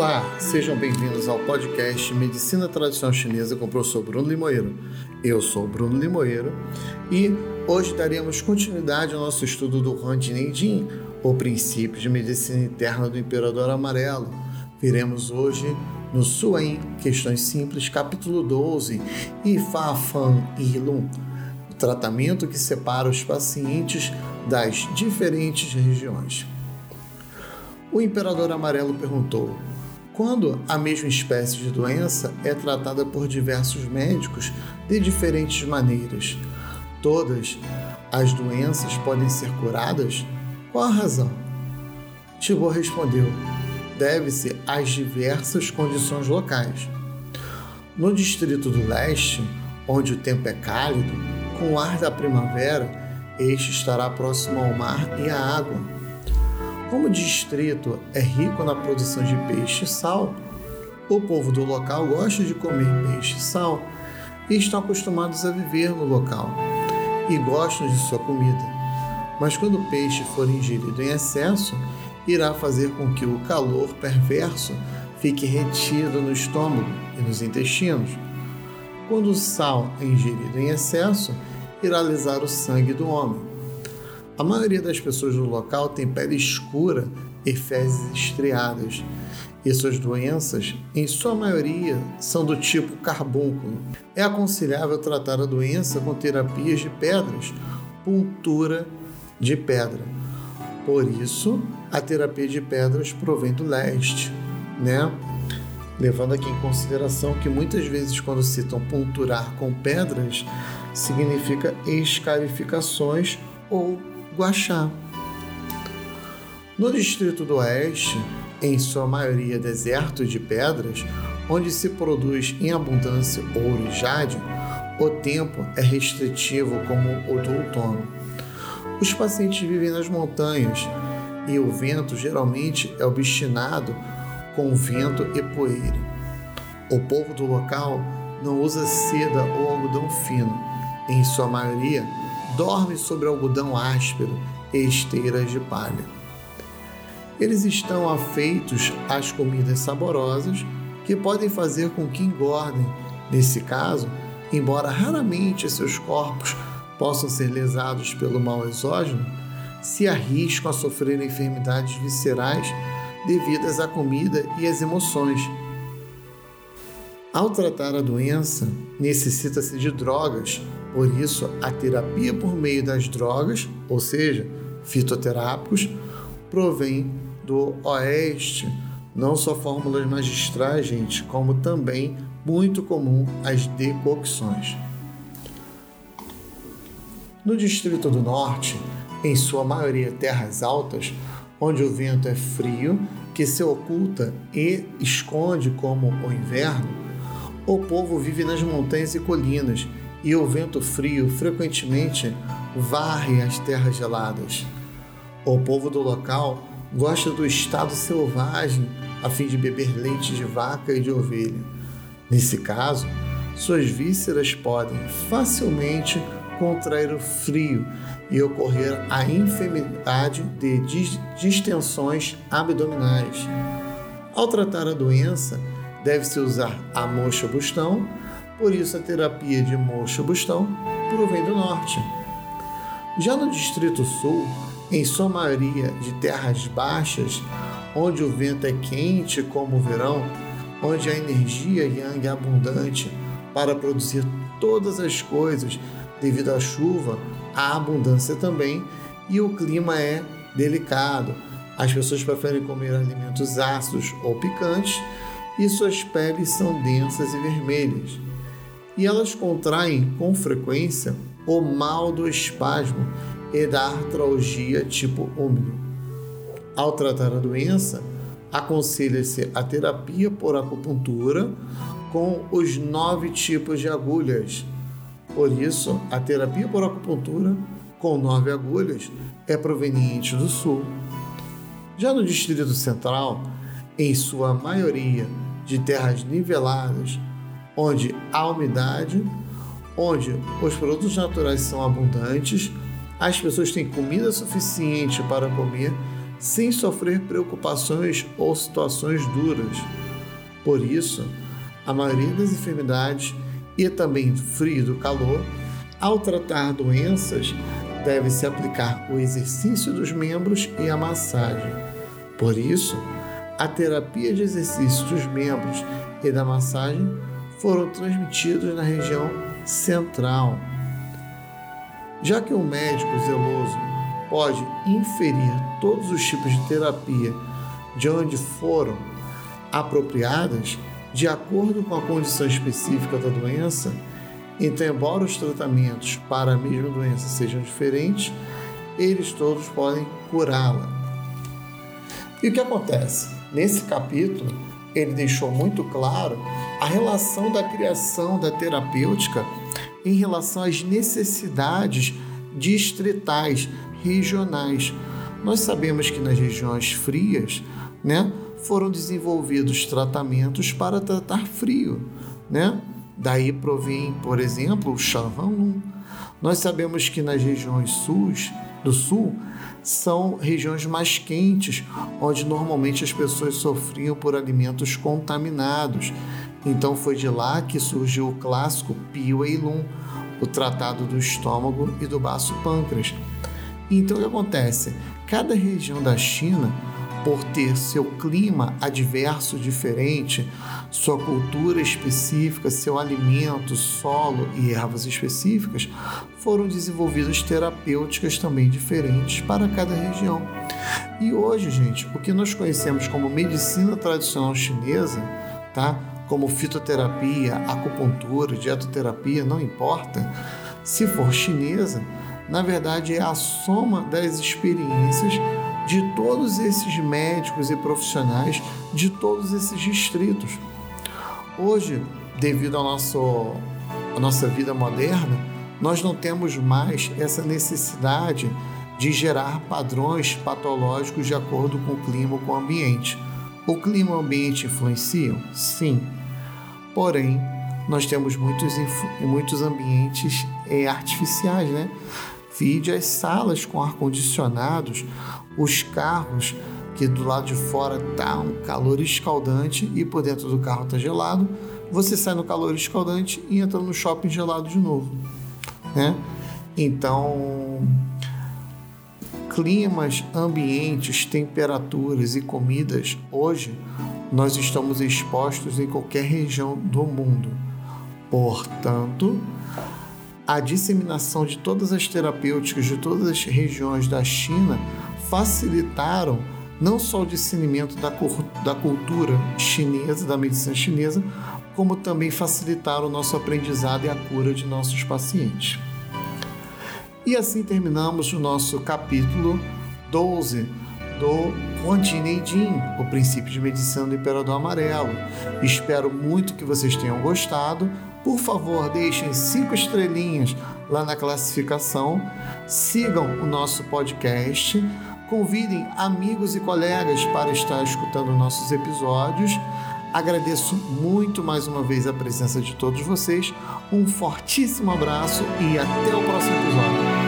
Olá, sejam bem-vindos ao podcast Medicina Tradicional Chinesa com o professor Bruno Limoeiro. Eu sou Bruno Limoeiro e hoje daremos continuidade ao nosso estudo do Han Jin, o princípio de medicina interna do Imperador Amarelo. Viremos hoje no Suan, questões simples, capítulo 12, e Fa Fan I Lun, o tratamento que separa os pacientes das diferentes regiões. O Imperador Amarelo perguntou: quando a mesma espécie de doença é tratada por diversos médicos de diferentes maneiras. Todas as doenças podem ser curadas? Qual a razão? Tibor respondeu: deve-se às diversas condições locais. No distrito do leste, onde o tempo é cálido, com o ar da primavera, este estará próximo ao mar e à água como o distrito é rico na produção de peixe e sal, o povo do local gosta de comer peixe e sal e estão acostumados a viver no local e gostam de sua comida. Mas quando o peixe for ingerido em excesso, irá fazer com que o calor perverso fique retido no estômago e nos intestinos. Quando o sal é ingerido em excesso, irá alisar o sangue do homem a maioria das pessoas do local tem pele escura e fezes estriadas, e suas doenças, em sua maioria, são do tipo carbúnculo. É aconselhável tratar a doença com terapias de pedras, puntura de pedra. Por isso, a terapia de pedras provém do leste, né? Levando aqui em consideração que muitas vezes quando citam punturar com pedras, significa escarificações ou Guaxá. No distrito do Oeste, em sua maioria deserto de pedras, onde se produz em abundância ouro e jade, o tempo é restritivo como o do outono. Os pacientes vivem nas montanhas e o vento geralmente é obstinado com vento e poeira. O povo do local não usa seda ou algodão fino. Em sua maioria, dorme sobre algodão áspero e esteiras de palha. Eles estão afeitos às comidas saborosas que podem fazer com que engordem. Nesse caso, embora raramente seus corpos possam ser lesados pelo mal exógeno, se arriscam a sofrer enfermidades viscerais devidas à comida e às emoções. Ao tratar a doença, necessita-se de drogas por isso, a terapia por meio das drogas, ou seja, fitoterápicos, provém do oeste, não só fórmulas magistrais, gente, como também muito comum as decocções. No Distrito do Norte, em sua maioria terras altas, onde o vento é frio, que se oculta e esconde como o inverno, o povo vive nas montanhas e colinas e o vento frio frequentemente varre as terras geladas. O povo do local gosta do estado selvagem a fim de beber leite de vaca e de ovelha. Nesse caso, suas vísceras podem facilmente contrair o frio e ocorrer a enfermidade de distensões abdominais. Ao tratar a doença, deve-se usar a mocha bustão por isso, a terapia de mocho-bustão provém do norte. Já no Distrito Sul, em sua maioria de terras baixas, onde o vento é quente como o verão, onde a energia yang é abundante para produzir todas as coisas devido à chuva, a abundância também, e o clima é delicado. As pessoas preferem comer alimentos ácidos ou picantes e suas peles são densas e vermelhas e elas contraem com frequência o mal do espasmo e da artralgia tipo úmido. Ao tratar a doença, aconselha-se a terapia por acupuntura com os nove tipos de agulhas. Por isso, a terapia por acupuntura com nove agulhas é proveniente do sul. Já no Distrito Central, em sua maioria de terras niveladas, onde há umidade, onde os produtos naturais são abundantes, as pessoas têm comida suficiente para comer sem sofrer preocupações ou situações duras. Por isso, a maioria das enfermidades e também do frio e do calor, ao tratar doenças, deve-se aplicar o exercício dos membros e a massagem. Por isso, a terapia de exercício dos membros e da massagem foram transmitidos na região central. Já que o médico zeloso pode inferir todos os tipos de terapia de onde foram apropriadas, de acordo com a condição específica da doença, então, embora os tratamentos para a mesma doença sejam diferentes, eles todos podem curá-la. E o que acontece? Nesse capítulo, ele deixou muito claro a relação da criação da terapêutica em relação às necessidades distritais, regionais. Nós sabemos que nas regiões frias, né, foram desenvolvidos tratamentos para tratar frio, né? Daí provém, por exemplo, o Shanhan Nós sabemos que nas regiões sul, do sul são regiões mais quentes, onde normalmente as pessoas sofriam por alimentos contaminados. Então foi de lá que surgiu o clássico Pio Eilun, o tratado do estômago e do baço pâncreas. Então o que acontece? Cada região da China por ter seu clima adverso diferente, sua cultura específica, seu alimento, solo e ervas específicas, foram desenvolvidas terapêuticas também diferentes para cada região. E hoje, gente, o que nós conhecemos como medicina tradicional chinesa, tá? Como fitoterapia, acupuntura, dietoterapia, não importa, se for chinesa, na verdade é a soma das experiências de todos esses médicos e profissionais de todos esses distritos. Hoje, devido ao nosso, à nossa vida moderna, nós não temos mais essa necessidade de gerar padrões patológicos de acordo com o clima ou com o ambiente. O clima e o ambiente influenciam? Sim. Porém, nós temos muitos, muitos ambientes é, artificiais, né? Vide as salas com ar-condicionados, os carros que do lado de fora tá um calor escaldante e por dentro do carro tá gelado. Você sai no calor escaldante e entra no shopping gelado de novo, né? Então, climas, ambientes, temperaturas e comidas, hoje nós estamos expostos em qualquer região do mundo. Portanto, a disseminação de todas as terapêuticas de todas as regiões da China facilitaram não só o discernimento da, da cultura chinesa, da medicina chinesa, como também facilitaram o nosso aprendizado e a cura de nossos pacientes. E assim terminamos o nosso capítulo 12 do Huantineidin, o princípio de medicina do Imperador Amarelo. Espero muito que vocês tenham gostado. Por favor, deixem cinco estrelinhas lá na classificação, sigam o nosso podcast, convidem amigos e colegas para estar escutando nossos episódios. Agradeço muito mais uma vez a presença de todos vocês. Um fortíssimo abraço e até o próximo episódio.